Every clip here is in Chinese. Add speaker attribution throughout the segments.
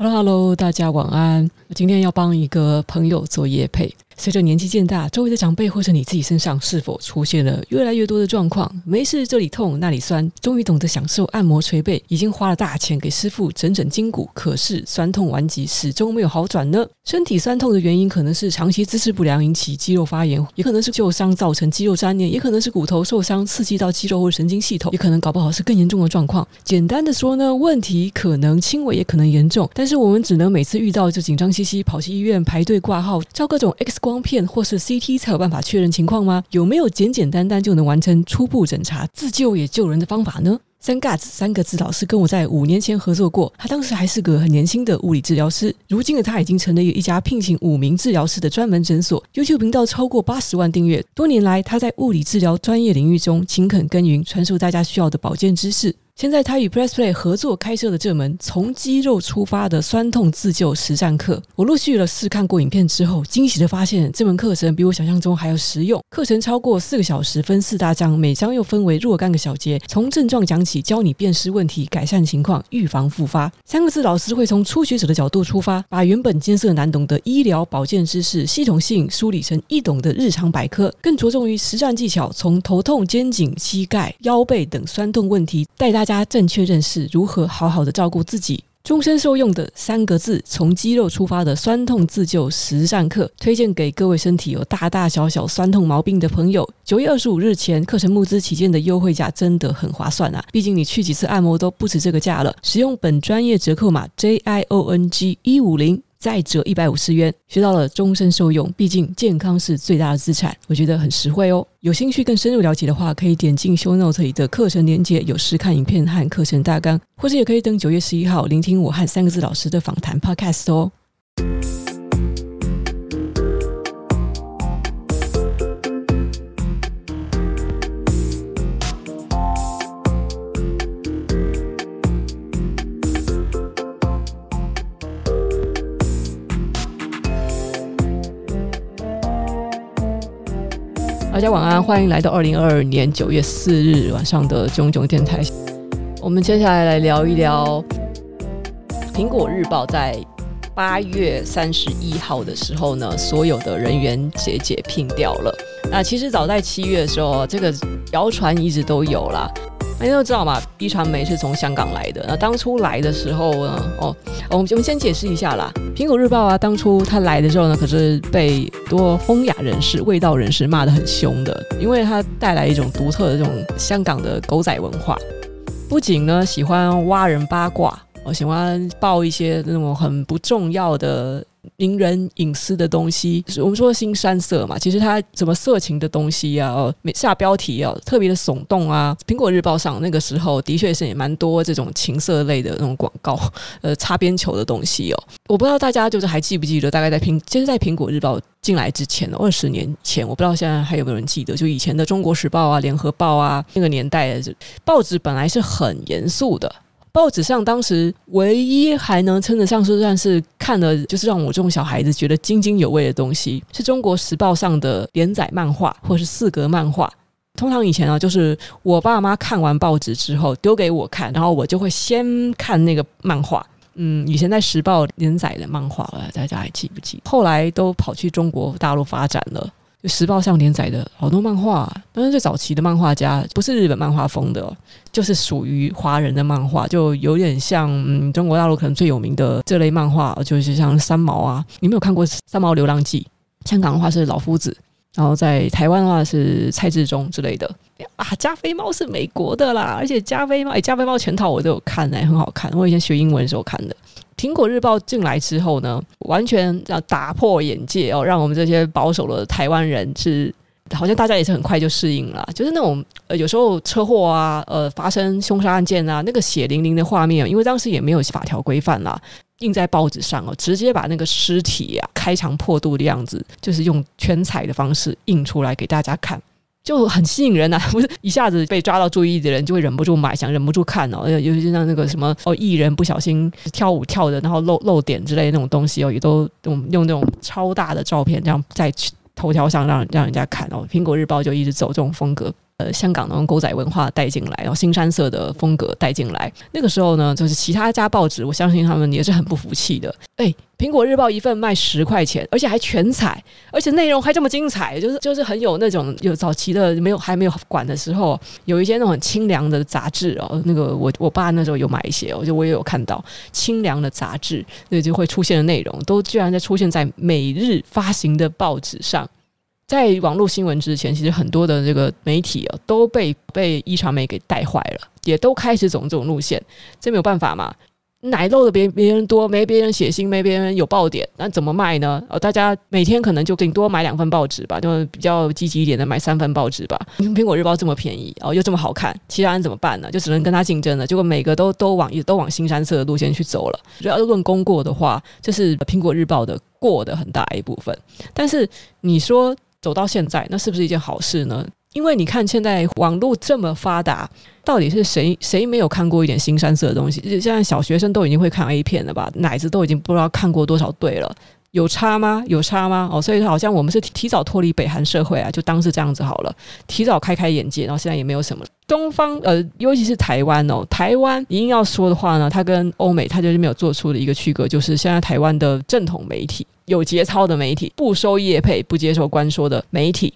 Speaker 1: Hello，Hello，大家晚安。今天要帮一个朋友做业配。随着年纪渐大，周围的长辈或者你自己身上是否出现了越来越多的状况？没事，这里痛那里酸，终于懂得享受按摩捶背，已经花了大钱给师傅整整筋骨，可是酸痛顽疾始终没有好转呢？身体酸痛的原因可能是长期姿势不良引起肌肉发炎，也可能是旧伤造成肌肉粘连，也可能是骨头受伤刺激到肌肉或神经系统，也可能搞不好是更严重的状况。简单的说呢，问题可能轻微，也可能严重，但是我们只能每次遇到就紧张兮兮跑去医院排队挂号，照各种 X 光光片或是。CT 才有办法确认情况吗？有没有简简单单就能完成初步诊查、自救也救人的方法呢？三嘎子三个字，老师跟我在五年前合作过，他当时还是个很年轻的物理治疗师，如今的他已经成了一家聘请五名治疗师的专门诊所，YouTube 频道超过八十万订阅。多年来，他在物理治疗专业领域中勤恳耕耘，传授大家需要的保健知识。现在他与 PressPlay 合作开设的这门从肌肉出发的酸痛自救实战课，我陆续了试看过影片之后，惊喜的发现这门课程比我想象中还要实用。课程超过四个小时，分四大章，每章又分为若干个小节，从症状讲起，教你辨识问题、改善情况、预防复发。三个字，老师会从初学者的角度出发，把原本艰涩难懂的医疗保健知识系统性梳理成易懂的日常百科，更着重于实战技巧，从头痛、肩颈、膝盖、腰背等酸痛问题带大家正确认识如何好好的照顾自己，终身受用的三个字：从肌肉出发的酸痛自救实战课，推荐给各位身体有大大小小酸痛毛病的朋友。九月二十五日前课程募资期间的优惠价真的很划算啊！毕竟你去几次按摩都不止这个价了。使用本专业折扣码 J I O N G 一五零。再折一百五十元，学到了终身受用。毕竟健康是最大的资产，我觉得很实惠哦。有兴趣更深入了解的话，可以点进修 Note 里的课程链接，有试看影片和课程大纲，或者也可以等九月十一号聆听我和三个字老师的访谈 Podcast 哦。大家晚安，欢迎来到二零二二年九月四日晚上的囧囧电台。我们接下来来聊一聊《苹果日报》在八月三十一号的时候呢，所有的人员解解聘掉了。那其实早在七月的时候，这个谣传一直都有啦。大家都知道嘛，壹传媒是从香港来的。那当初来的时候呢，哦，我们我们先解释一下啦。苹果日报啊，当初他来的时候呢，可是被多风雅人士、味道人士骂得很凶的，因为他带来一种独特的这种香港的狗仔文化，不仅呢喜欢挖人八卦，我喜欢报一些那种很不重要的。名人隐私的东西，我们说的腥膻色嘛，其实它什么色情的东西啊，哦，下标题啊，特别的耸动啊。苹果日报上那个时候的确是也蛮多这种情色类的那种广告，呃，擦边球的东西哦。我不知道大家就是还记不记得，大概在苹，其实在苹果日报进来之前，二十年前，我不知道现在还有没有人记得，就以前的中国时报啊、联合报啊，那个年代的报纸本来是很严肃的。报纸上当时唯一还能称得上是算是看了，就是让我这种小孩子觉得津津有味的东西，是中国时报上的连载漫画或是四格漫画。通常以前啊，就是我爸妈看完报纸之后丢给我看，然后我就会先看那个漫画。嗯，以前在时报连载的漫画，大家还记不记？后来都跑去中国大陆发展了。就时报上连载的好多漫画，但是最早期的漫画家不是日本漫画风的，就是属于华人的漫画，就有点像嗯中国大陆可能最有名的这类漫画，就是像三毛啊。你没有看过《三毛流浪记》？香港的话是老夫子，然后在台湾的话是蔡志忠之类的啊。加菲猫是美国的啦，而且加菲猫哎，加菲猫全套我都有看哎，很好看。我以前学英文的时候看的。苹果日报进来之后呢，完全要打破眼界哦，让我们这些保守的台湾人是，好像大家也是很快就适应了。就是那种呃，有时候车祸啊，呃，发生凶杀案件啊，那个血淋淋的画面，因为当时也没有法条规范啦，印在报纸上哦，直接把那个尸体啊开肠破肚的样子，就是用全彩的方式印出来给大家看。就很吸引人呐、不是一下子被抓到注意的人就会忍不住买，想忍不住看哦。尤其是像那个什么哦，艺人不小心跳舞跳的，然后露露点之类的那种东西哦，也都用用那种超大的照片这样在头条上让让人家看哦。苹果日报就一直走这种风格。呃香港那种狗仔文化带进来，然后新山色的风格带进来。那个时候呢，就是其他家报纸，我相信他们也是很不服气的。哎，苹果日报一份卖十块钱，而且还全彩，而且内容还这么精彩，就是就是很有那种有早期的没有还没有管的时候，有一些那种清凉的杂志哦。那个我我爸那时候有买一些，我就我也有看到清凉的杂志，那就会出现的内容都居然在出现在每日发行的报纸上。在网络新闻之前，其实很多的这个媒体啊都被被一传媒给带坏了，也都开始走这种路线，这没有办法嘛。奶漏的别别人多，没别人写信，没别人有爆点，那怎么卖呢？哦，大家每天可能就顶多买两份报纸吧，就比较积极一点的买三份报纸吧。苹果日报这么便宜哦，又这么好看，其他人怎么办呢？就只能跟他竞争了。结果每个都都往都往新山色的路线去走了。主要论功过的话，这是苹果日报的过的很大一部分。但是你说走到现在，那是不是一件好事呢？因为你看，现在网络这么发达，到底是谁谁没有看过一点新山色的东西？现在小学生都已经会看 A 片了吧？奶子都已经不知道看过多少对了，有差吗？有差吗？哦，所以好像我们是提早脱离北韩社会啊，就当是这样子好了，提早开开眼界。然后现在也没有什么东方，呃，尤其是台湾哦，台湾一定要说的话呢，它跟欧美它就是没有做出的一个区隔，就是现在台湾的正统媒体、有节操的媒体、不收业配、不接受官说的媒体。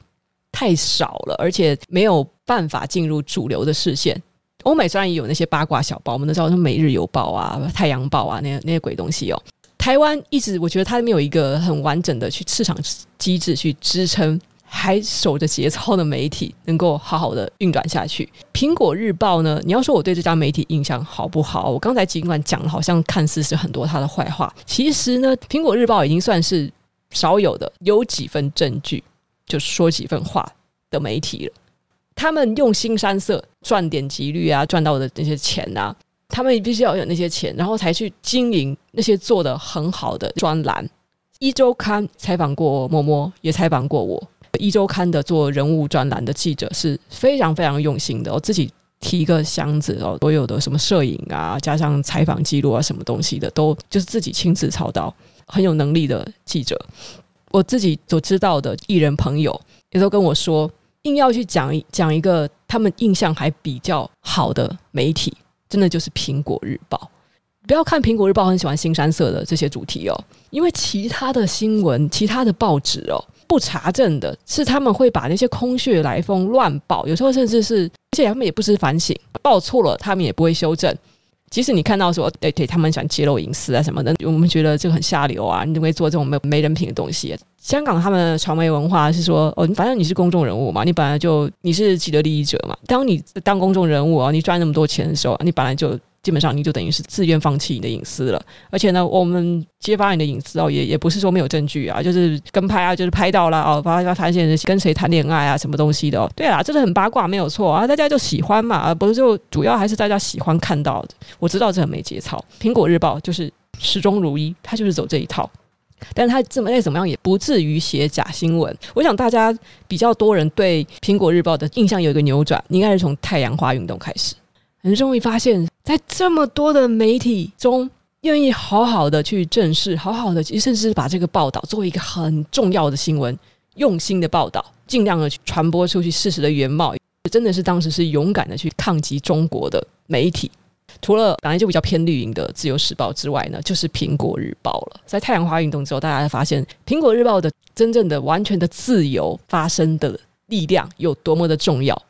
Speaker 1: 太少了，而且没有办法进入主流的视线。欧美虽然也有那些八卦小报，我们都知道，什么《每日邮报》啊、《太阳报》啊，那些那些鬼东西哦。台湾一直我觉得它没有一个很完整的去市场机制去支撑，还守着节操的媒体能够好好的运转下去。苹果日报呢？你要说我对这家媒体印象好不好？我刚才尽管讲了，好像看似是很多他的坏话，其实呢，苹果日报已经算是少有的有几分证据。就说几份话的媒体了，他们用新山色赚点击率啊，赚到的那些钱啊，他们必须要有那些钱，然后才去经营那些做得很好的专栏。一周刊采访过嬷嬷，也采访过我。一周刊的做人物专栏的记者是非常非常用心的，我自己提一个箱子哦，所有的什么摄影啊，加上采访记录啊，什么东西的，都就是自己亲自操刀，很有能力的记者。我自己所知道的艺人朋友也都跟我说，硬要去讲讲一个他们印象还比较好的媒体，真的就是《苹果日报》。不要看《苹果日报》很喜欢新山色的这些主题哦，因为其他的新闻、其他的报纸哦，不查证的是他们会把那些空穴来风乱报，有时候甚至是，而且他们也不知反省，报错了他们也不会修正。即使你看到说，对对，他们想揭露隐私啊什么的，我们觉得这个很下流啊！你怎么会做这种没没人品的东西？香港他们的传媒文化是说，哦，反正你是公众人物嘛，你本来就你是既得利益者嘛。当你当公众人物啊，你赚那么多钱的时候，你本来就。基本上你就等于是自愿放弃你的隐私了，而且呢，我们揭发你的隐私哦，也也不是说没有证据啊，就是跟拍啊，就是拍到了哦，发发发现跟谁谈恋爱啊，什么东西的哦，对啊，这是很八卦，没有错啊，大家就喜欢嘛，而不是就主要还是大家喜欢看到。我知道这很没节操，苹果日报就是始终如一，他就是走这一套，但是他这么再怎么样也不至于写假新闻。我想大家比较多人对苹果日报的印象有一个扭转，应该是从太阳花运动开始。很容易发现，在这么多的媒体中，愿意好好的去正视，好好的，甚至把这个报道作为一个很重要的新闻，用心的报道，尽量的去传播出去事实的原貌，真的是当时是勇敢的去抗击中国的媒体。除了本来就比较偏绿营的《自由时报》之外呢，就是《苹果日报》了。在太阳花运动之后，大家发现《苹果日报》的真正的、完全的自由发生的力量有多么的重要。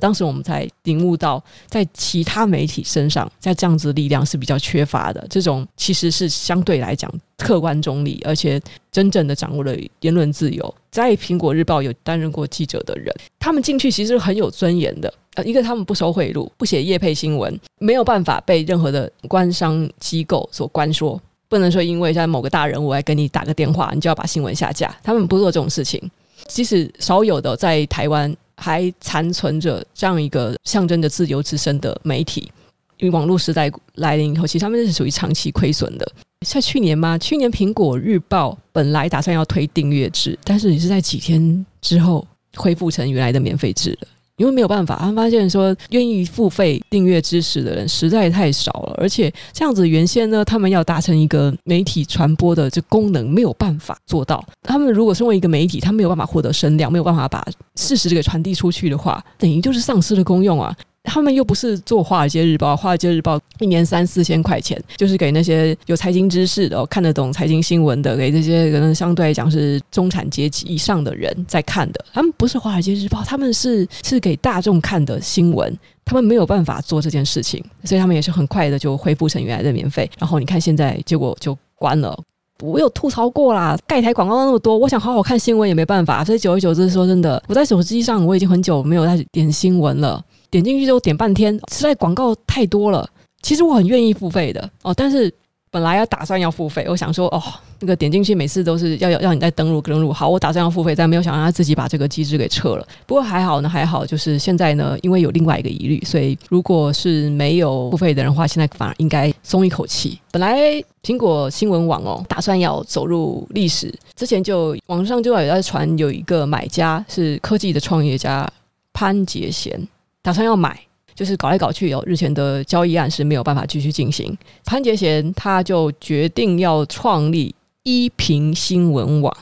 Speaker 1: 当时我们才领悟到，在其他媒体身上，在这样子力量是比较缺乏的。这种其实是相对来讲客观中立，而且真正的掌握了言论自由。在苹果日报有担任过记者的人，他们进去其实很有尊严的。呃，一个他们不收贿赂，不写业配新闻，没有办法被任何的官商机构所关说，不能说因为像某个大人物来跟你打个电话，你就要把新闻下架。他们不做这种事情。即使少有的在台湾。还残存着这样一个象征着自由之声的媒体，因为网络时代来临以后，其实他们是属于长期亏损的。像去年嘛？去年苹果日报本来打算要推订阅制，但是也是在几天之后恢复成原来的免费制了。因为没有办法，他们发现说愿意付费订阅知识的人实在太少了，而且这样子原先呢，他们要达成一个媒体传播的这功能没有办法做到。他们如果身为一个媒体，他没有办法获得声量，没有办法把事实给传递出去的话，等于就是丧失了功用啊。他们又不是做《华尔街日报》，《华尔街日报》一年三四千块钱，就是给那些有财经知识的、哦、看得懂财经新闻的，给这些可能相对来讲是中产阶级以上的人在看的。他们不是《华尔街日报》，他们是是给大众看的新闻。他们没有办法做这件事情，所以他们也是很快的就恢复成原来的免费。然后你看现在结果就关了。我有吐槽过啦，盖台广告那么多，我想好好看新闻也没办法。所以久而久之，说真的，我在手机上我已经很久没有在点新闻了。点进去之后点半天，实在广告太多了。其实我很愿意付费的哦，但是本来要打算要付费，我想说哦，那个点进去每次都是要要要你再登录登录。好，我打算要付费，但没有想让他自己把这个机制给撤了。不过还好呢，还好，就是现在呢，因为有另外一个疑虑，所以如果是没有付费的人的话，现在反而应该松一口气。本来苹果新闻网哦，打算要走入历史，之前就网上就有在传，有一个买家是科技的创业家潘杰贤。打算要买，就是搞来搞去有，日前的交易案是没有办法继续进行。潘杰贤他就决定要创立一苹新闻网，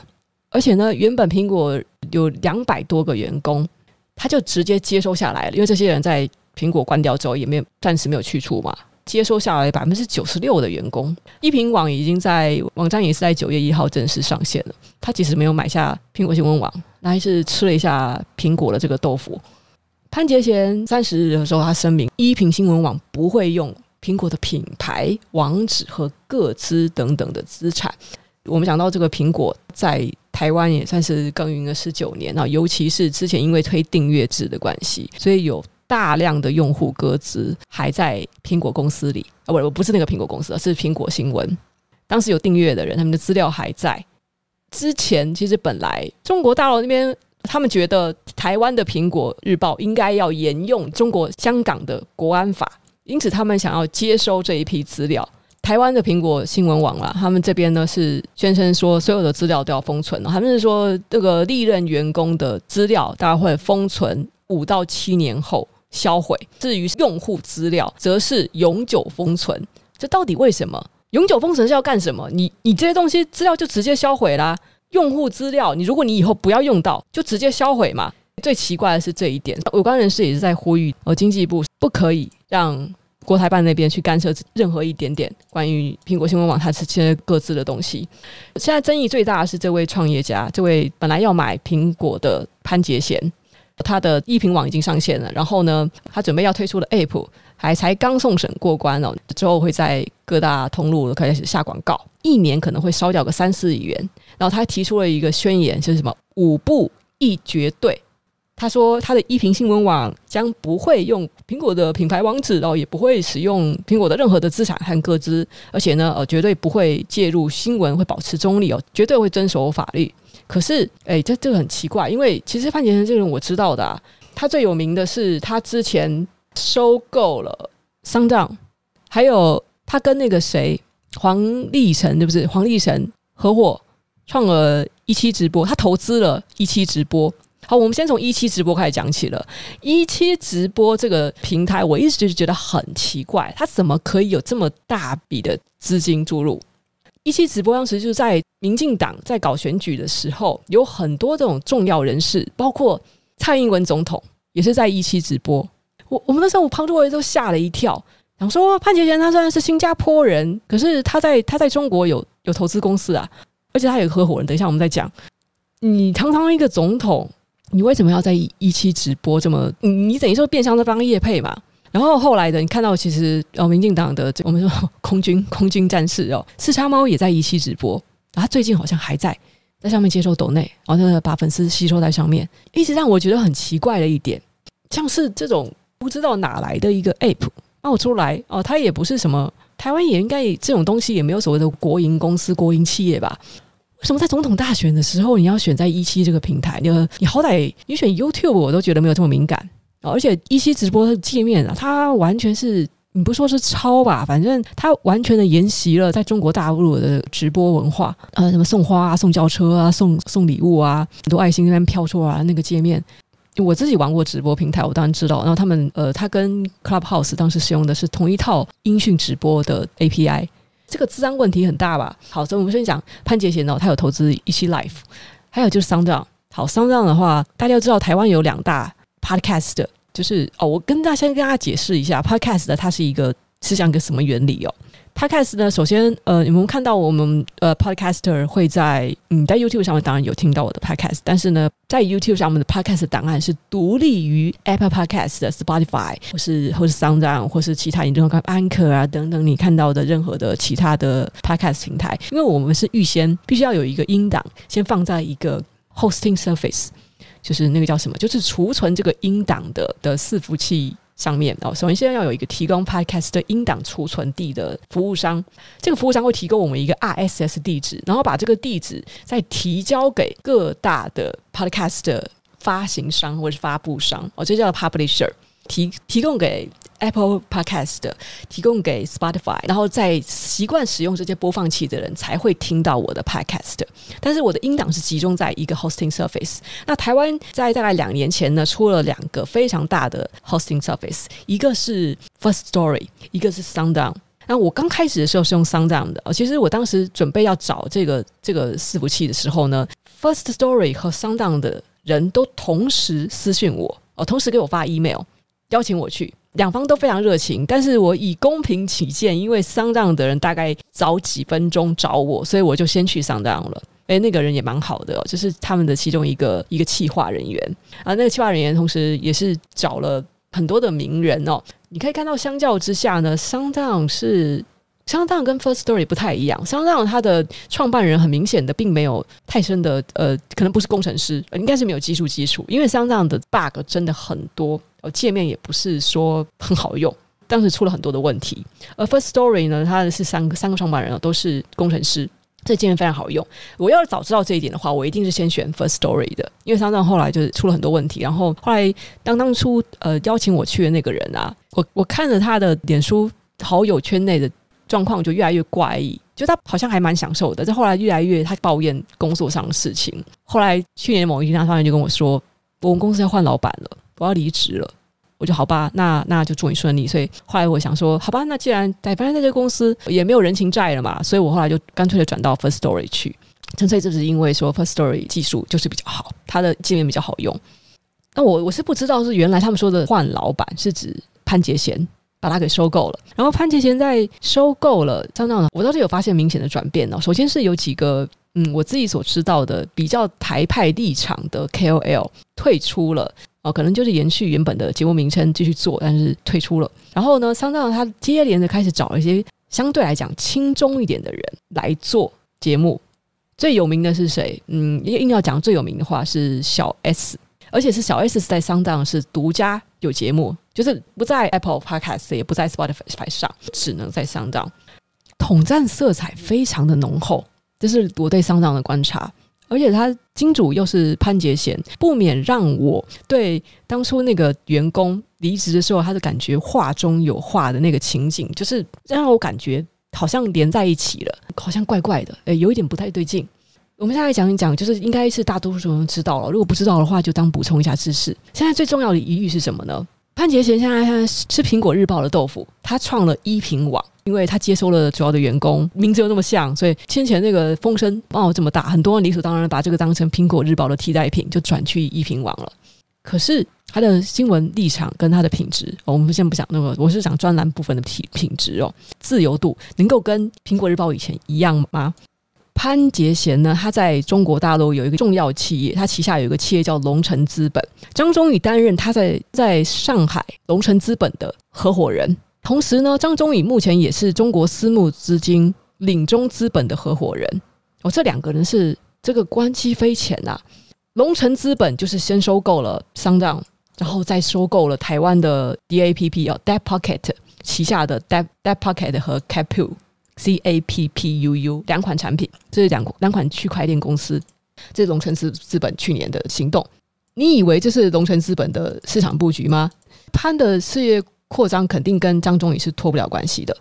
Speaker 1: 而且呢，原本苹果有两百多个员工，他就直接接收下来了，因为这些人在苹果关掉之后也没有暂时没有去处嘛，接收下来百分之九十六的员工。一苹网已经在网站也是在九月一号正式上线了。他其实没有买下苹果新闻网，那还是吃了一下苹果的这个豆腐。潘杰贤三十日的时候，他声明，一苹新闻网不会用苹果的品牌、网址和各资等等的资产。我们讲到这个苹果在台湾也算是耕耘了十九年啊，尤其是之前因为推订阅制的关系，所以有大量的用户个资还在苹果公司里啊，不，不是那个苹果公司，而是苹果新闻。当时有订阅的人，他们的资料还在。之前其实本来中国大陆那边。他们觉得台湾的苹果日报应该要沿用中国香港的国安法，因此他们想要接收这一批资料。台湾的苹果新闻网啦，他们这边呢是宣称说所有的资料都要封存，他们是说这个历任员工的资料大概会封存五到七年后销毁，至于用户资料则是永久封存。这到底为什么？永久封存是要干什么？你你这些东西资料就直接销毁啦。用户资料，你如果你以后不要用到，就直接销毁嘛。最奇怪的是这一点，有关人士也是在呼吁，呃，经济部不可以让国台办那边去干涉任何一点点关于苹果新闻网它是现在各自的东西。现在争议最大的是这位创业家，这位本来要买苹果的潘杰贤，他的一品网已经上线了，然后呢，他准备要推出的 App 还才刚送审过关哦，之后会在各大通路都开始下广告，一年可能会烧掉个三四亿元。然后他提出了一个宣言，就是什么五不一绝对。他说他的一苹新闻网将不会用苹果的品牌网址，然后也不会使用苹果的任何的资产和个资，而且呢，呃，绝对不会介入新闻，会保持中立哦，绝对会遵守法律。可是，哎，这这个很奇怪，因为其实范杰生这个人我知道的啊，他最有名的是他之前收购了 sound 还有他跟那个谁黄立成，对不对？黄立成合伙。创了一期直播，他投资了一期直播。好，我们先从一期直播开始讲起了。一期直播这个平台，我一直就是觉得很奇怪，他怎么可以有这么大笔的资金注入？一期直播当时就是在民进党在搞选举的时候，有很多这种重要人士，包括蔡英文总统也是在一期直播。我我们那时候我旁周围都吓了一跳，想说潘杰贤他虽然是新加坡人，可是他在他在中国有有投资公司啊。而且他有合伙人，等一下我们再讲。你堂堂一个总统，你为什么要在一期直播这么？你你等于说变相在帮业配嘛？然后后来的你看到，其实哦，民进党的我们说空军空军战士哦，四叉猫也在一期直播，然后他最近好像还在在上面接受抖内，然后把粉丝吸收在上面，一直让我觉得很奇怪的一点，像是这种不知道哪来的一个 app 冒出来哦，它也不是什么。台湾也应该这种东西也没有所谓的国营公司、国营企业吧？为什么在总统大选的时候你要选在一期这个平台？你你好歹你选 YouTube 我都觉得没有这么敏感，而且一期直播的界面啊，它完全是你不说是抄吧，反正它完全的沿袭了在中国大陆的直播文化，呃，什么送花啊、送轿车啊、送送礼物啊，很多爱心那边飘出来那个界面。我自己玩过直播平台，我当然知道。然后他们呃，他跟 Clubhouse 当时使用的是同一套音讯直播的 API，这个治安问题很大吧？好，所以我们先讲潘杰贤哦，他有投资一期 Life，还有就是 SoundOn。好，SoundOn 的话，大家要知道台湾有两大 Podcast，就是哦，我跟大家先跟大家解释一下 Podcast 的它是一个是像一个什么原理哦。Podcast 呢，首先，呃，你们看到我们呃，Podcaster 会在嗯，在 YouTube 上面当然有听到我的 Podcast，但是呢，在 YouTube 上面的 Podcast 档案是独立于 Apple Podcast 的 Spotify 或是或是 SoundOn 或是其他你这种看 Anchor 啊等等，你看到的任何的其他的 Podcast 平台，因为我们是预先必须要有一个音档先放在一个 Hosting Service，就是那个叫什么，就是储存这个音档的的伺服器。上面。哦，首先现在要有一个提供 Podcast 的音档储存地的服务商，这个服务商会提供我们一个 RSS 地址，然后把这个地址再提交给各大的 Podcast 的发行商或者是发布商。哦，这叫 Publisher，提提供给。Apple Podcast 的提供给 Spotify，然后在习惯使用这些播放器的人才会听到我的 Podcast。但是我的音档是集中在一个 Hosting Service。那台湾在大概两年前呢，出了两个非常大的 Hosting Service，一个是 First Story，一个是 Sundown。那我刚开始的时候是用 Sundown 的。其实我当时准备要找这个这个伺服器的时候呢，First Story 和 Sundown 的人都同时私讯我，哦，同时给我发 email 邀请我去。两方都非常热情，但是我以公平起见，因为 SoundOn 的人大概早几分钟找我，所以我就先去 SoundOn 了。哎，那个人也蛮好的哦，就是他们的其中一个一个企划人员啊，那个企划人员同时也是找了很多的名人哦。你可以看到，相较之下呢，SoundOn 是 SoundOn 跟 First Story 不太一样。SoundOn 它的创办人很明显的并没有太深的呃，可能不是工程师，应该是没有技术基础，因为 SoundOn 的 bug 真的很多。哦，界面也不是说很好用，当时出了很多的问题。而 First Story 呢，它是三个三个创办人都是工程师，这界面非常好用。我要是早知道这一点的话，我一定是先选 First Story 的，因为当当后来就是出了很多问题。然后后来当当初呃邀请我去的那个人啊，我我看着他的脸书好友圈内的状况就越来越怪异，就他好像还蛮享受的。但后来越来越他抱怨工作上的事情。后来去年某一天，他突然就跟我说，我们公司要换老板了。我要离职了，我就好吧，那那就祝你顺利。所以后来我想说，好吧，那既然在反正在这个公司也没有人情债了嘛，所以我后来就干脆的转到 First Story 去。纯粹就是因为说 First Story 技术就是比较好，它的界面比较好用。那我我是不知道是原来他们说的换老板是指潘杰贤把他给收购了，然后潘杰贤在收购了，这样呢，我倒是有发现明显的转变哦。首先是有几个。嗯，我自己所知道的比较台派立场的 KOL 退出了哦，可能就是延续原本的节目名称继续做，但是退出了。然后呢，SoundOn 他接连的开始找一些相对来讲轻松一点的人来做节目。最有名的是谁？嗯，硬要讲最有名的话是小 S，而且是小 S 是在 SoundOn 是独家有节目，就是不在 Apple Podcast 也不在 Spotify 上，只能在 SoundOn，统战色彩非常的浓厚。这是我对 SoundOn 的观察，而且他金主又是潘杰贤，不免让我对当初那个员工离职的时候，他的感觉话中有话的那个情景，就是让我感觉好像连在一起了，好像怪怪的，诶，有一点不太对劲。我们现在讲一讲，就是应该是大多数人都知道了，如果不知道的话，就当补充一下知识。现在最重要的疑虑是什么呢？潘杰贤现在吃苹果日报的豆腐，他创了一品网。因为他接收了主要的员工，名字又那么像，所以先前那个风声哦这么大，很多人理所当然把这个当成苹果日报的替代品，就转去一品网了。可是他的新闻立场跟他的品质，我们先不讲那个，我是讲专栏部分的品品质哦，自由度能够跟苹果日报以前一样吗？潘杰贤呢，他在中国大陆有一个重要企业，他旗下有一个企业叫龙城资本，张忠宇担任他在在上海龙城资本的合伙人。同时呢，张忠宇目前也是中国私募资金领中资本的合伙人。哦，这两个人是这个关系匪浅呐。龙城资本就是先收购了 SoundOn，然后再收购了台湾的 DAPP 哦 d e p Pocket 旗下的 d e p d e p Pocket 和 Capu C A P P U U 两款产品，这是两两款区块链公司。这是龙城资资本去年的行动。你以为这是龙城资本的市场布局吗？潘的事业。扩张肯定跟张忠宇是脱不了关系的。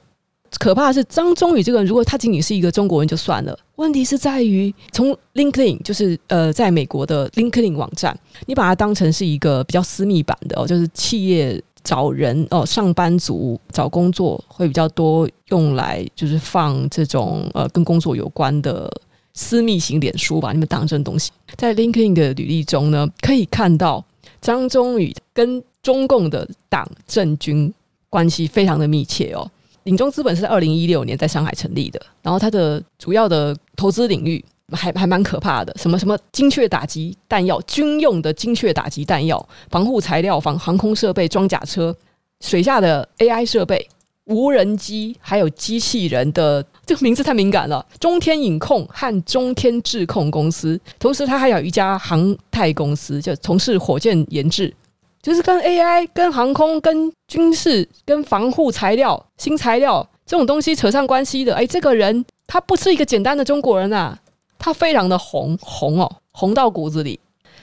Speaker 1: 可怕的是张忠宇这个人，如果他仅仅是一个中国人就算了，问题是在于从 LinkedIn 就是呃，在美国的 LinkedIn 网站，你把它当成是一个比较私密版的哦，就是企业找人哦，上班族找工作会比较多用来就是放这种呃跟工作有关的私密型脸书吧，你们当真东西，在 LinkedIn 的履历中呢，可以看到张忠宇跟中共的党政军关系非常的密切哦。领中资本是在二零一六年在上海成立的，然后它的主要的投资领域还还蛮可怕的，什么什么精确打击弹药、军用的精确打击弹药、防护材料、防航空设备、装甲车、水下的 AI 设备、无人机，还有机器人的这个名字太敏感了，中天影控和中天智控公司，同时它还有一家航太公司，就从事火箭研制。就是跟 AI、跟航空、跟军事、跟防护材料、新材料这种东西扯上关系的，哎，这个人他不是一个简单的中国人啊，他非常的红红哦，红到骨子里。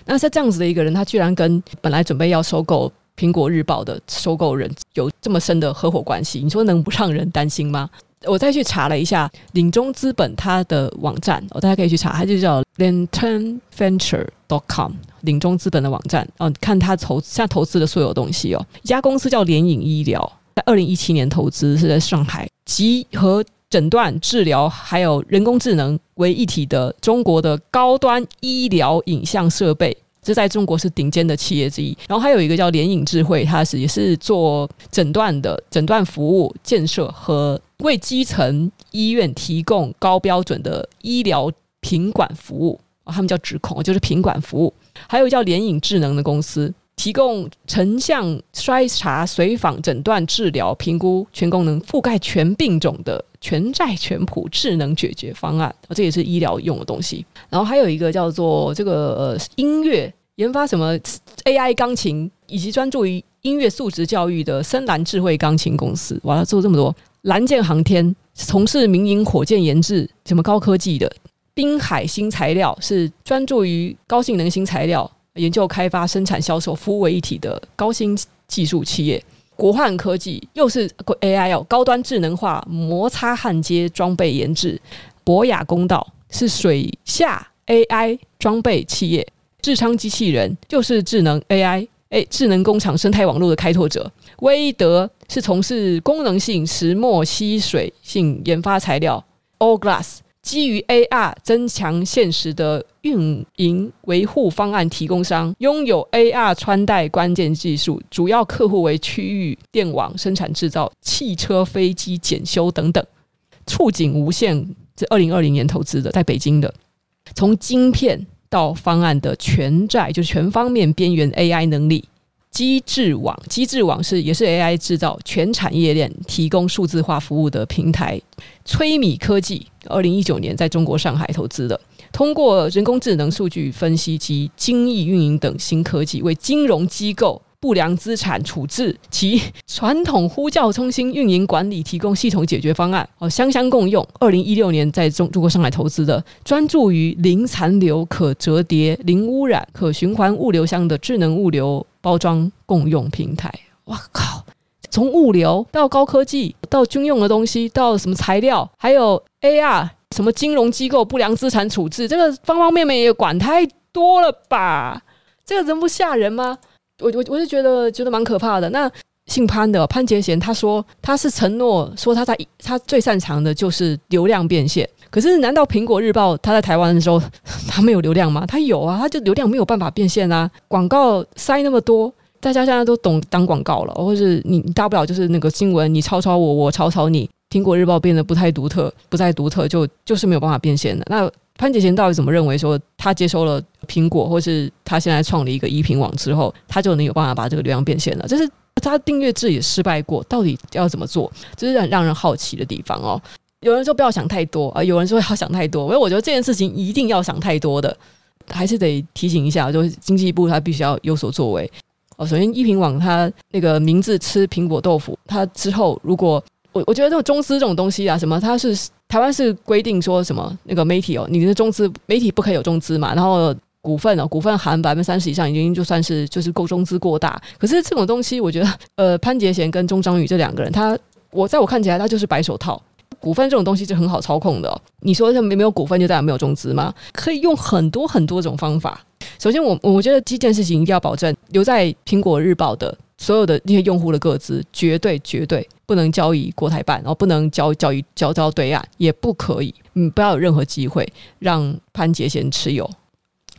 Speaker 1: 那像这样子的一个人，他居然跟本来准备要收购苹果日报的收购人有这么深的合伙关系，你说能不让人担心吗？我再去查了一下领中资本它的网站，哦，大家可以去查，它就叫 lanternventure.com，领中资本的网站哦，看它投现在投资的所有东西哦。一家公司叫联影医疗，在二零一七年投资，是在上海集合诊断、治疗还有人工智能为一体的中国的高端医疗影像设备。这在中国是顶尖的企业之一，然后还有一个叫联影智慧，它是也是做诊断的诊断服务建设和为基层医院提供高标准的医疗品管服务，哦，他们叫指控，就是品管服务。还有叫联影智能的公司，提供成像筛查、随访、诊断、治疗、评估全功能、覆盖全病种的全债全谱智能解决方案，哦，这也是医疗用的东西。然后还有一个叫做这个呃音乐研发什么 AI 钢琴，以及专注于音乐素质教育的深蓝智慧钢琴公司，哇，做这么多。蓝箭航天从事民营火箭研制，什么高科技的。滨海新材料是专注于高性能新材料研究开发、生产、销售、服务为一体的高新技术企业。国焕科技又是 AI 哦，高端智能化摩擦焊接装备研制。博雅公道是水下 AI 装备企业。智昌机器人就是智能 AI，哎，智能工厂生态网络的开拓者。威德是从事功能性石墨烯水性研发材料。All Glass 基于 AR 增强现实的运营维护方案提供商，拥有 AR 穿戴关键技术，主要客户为区域电网生产制造、汽车、飞机检修等等。触景无限是二零二零年投资的，在北京的，从晶片。到方案的全债就是全方面边缘 AI 能力，机制网，机制网是也是 AI 制造全产业链提供数字化服务的平台。崔米科技二零一九年在中国上海投资的，通过人工智能、数据分析及精益运营等新科技，为金融机构。不良资产处置及传统呼叫中心运营管理提供系统解决方案哦，双相共用。二零一六年在中中国上海投资的，专注于零残留、可折叠、零污染、可循环物流箱的智能物流包装共用平台。哇靠！从物流到高科技，到军用的东西，到什么材料，还有 AR，什么金融机构不良资产处置，这个方方面面也管太多了吧？这个人不吓人吗？我我我就觉得觉得蛮可怕的。那姓潘的潘杰贤，他说他是承诺说他在他最擅长的就是流量变现。可是难道苹果日报他在台湾的时候他没有流量吗？他有啊，他就流量没有办法变现啊。广告塞那么多，大家现在都懂当广告了，或是你大不了就是那个新闻，你抄抄我，我抄抄你。苹果日报变得不太独特，不再独特，就就是没有办法变现的。那潘杰贤到底怎么认为说他接收了苹果，或是他现在创了一个一品网之后，他就能有办法把这个流量变现了？就是他订阅制也失败过，到底要怎么做？这是很让人好奇的地方哦。有人说不要想太多啊，有人说要想太多。因为我觉得这件事情一定要想太多的，还是得提醒一下，就是经济部他必须要有所作为哦。首先，一品网它那个名字吃苹果豆腐，它之后如果我我觉得这种中资这种东西啊，什么它是。台湾是规定说什么那个媒体哦，你的中资媒体不可以有中资嘛，然后股份哦，股份含百分之三十以上已经就算是就是够中资过大。可是这种东西，我觉得呃，潘杰贤跟钟章宇这两个人，他我在我看起来，他就是白手套。股份这种东西是很好操控的。你说他没没有股份就代表没有中资吗？可以用很多很多种方法。首先我，我我觉得第一件事情一定要保证留在苹果日报的所有的那些用户的个资，绝对绝对不能交易国台办，然后不能交交易交到对岸，也不可以，嗯，不要有任何机会让潘杰贤持有。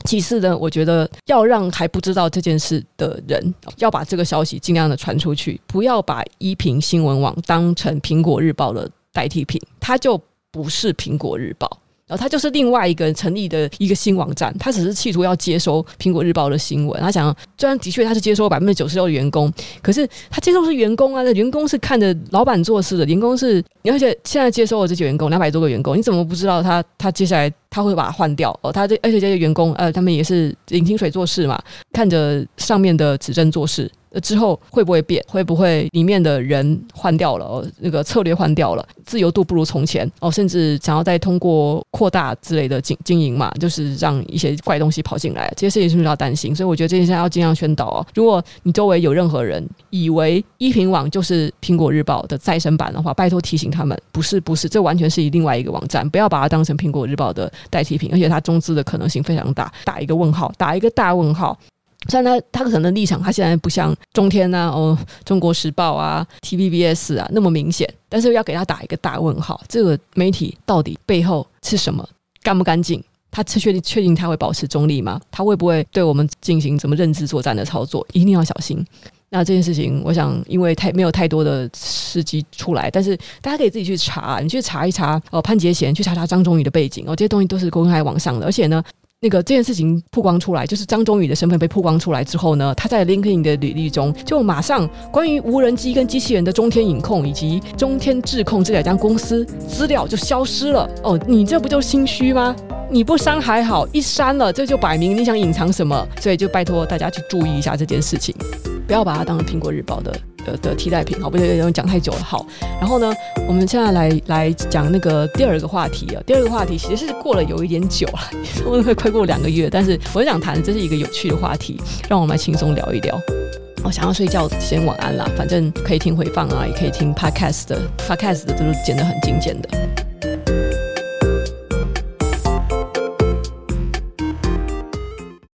Speaker 1: 其次呢，我觉得要让还不知道这件事的人，要把这个消息尽量的传出去，不要把依萍新闻网当成苹果日报的代替品，它就不是苹果日报。然后他就是另外一个成立的一个新网站，他只是企图要接收苹果日报的新闻。他想，虽然的确他是接收百分之九十六的员工，可是他接收是员工啊，那员工是看着老板做事的，员工是，而且现在接收了这些员工两百多个员工，你怎么不知道他他接下来他会把它换掉？哦，他这而且这些员工呃，他们也是领薪水做事嘛，看着上面的指针做事。之后会不会变？会不会里面的人换掉了？哦，那个策略换掉了，自由度不如从前哦，甚至想要再通过扩大之类的经经营嘛，就是让一些怪东西跑进来，这些事情是不是要担心？所以我觉得这件事要尽量宣导哦。如果你周围有任何人以为一品网就是苹果日报的再生版的话，拜托提醒他们，不是不是，这完全是以另外一个网站，不要把它当成苹果日报的代替品，而且它中资的可能性非常大，打一个问号，打一个大问号。虽然他他可能立场，他现在不像中天呐、啊、哦中国时报啊、TVBS 啊那么明显，但是要给他打一个大问号，这个媒体到底背后是什么？干不干净？他确定确定他会保持中立吗？他会不会对我们进行什么认知作战的操作？一定要小心。那这件事情，我想因为太没有太多的事迹出来，但是大家可以自己去查，你去查一查哦，潘杰贤去查查张忠宇的背景哦，这些东西都是公开网上的，而且呢。那个这件事情曝光出来，就是张忠宇的身份被曝光出来之后呢，他在 LinkedIn 的履历中就马上关于无人机跟机器人的中天影控以及中天智控这两家公司资料就消失了。哦，你这不就心虚吗？你不删还好，一删了这就摆明你想隐藏什么，所以就拜托大家去注意一下这件事情，不要把它当成苹果日报的。的的替代品，好，不要，讲太久了，好。然后呢，我们现在来来讲那个第二个话题啊。第二个话题其实是过了有一点久了，我会快过两个月，但是我想谈，这是一个有趣的话题，让我们来轻松聊一聊。我想要睡觉，先晚安啦，反正可以听回放啊，也可以听 podcast 的，podcast 的都是剪得很精简的。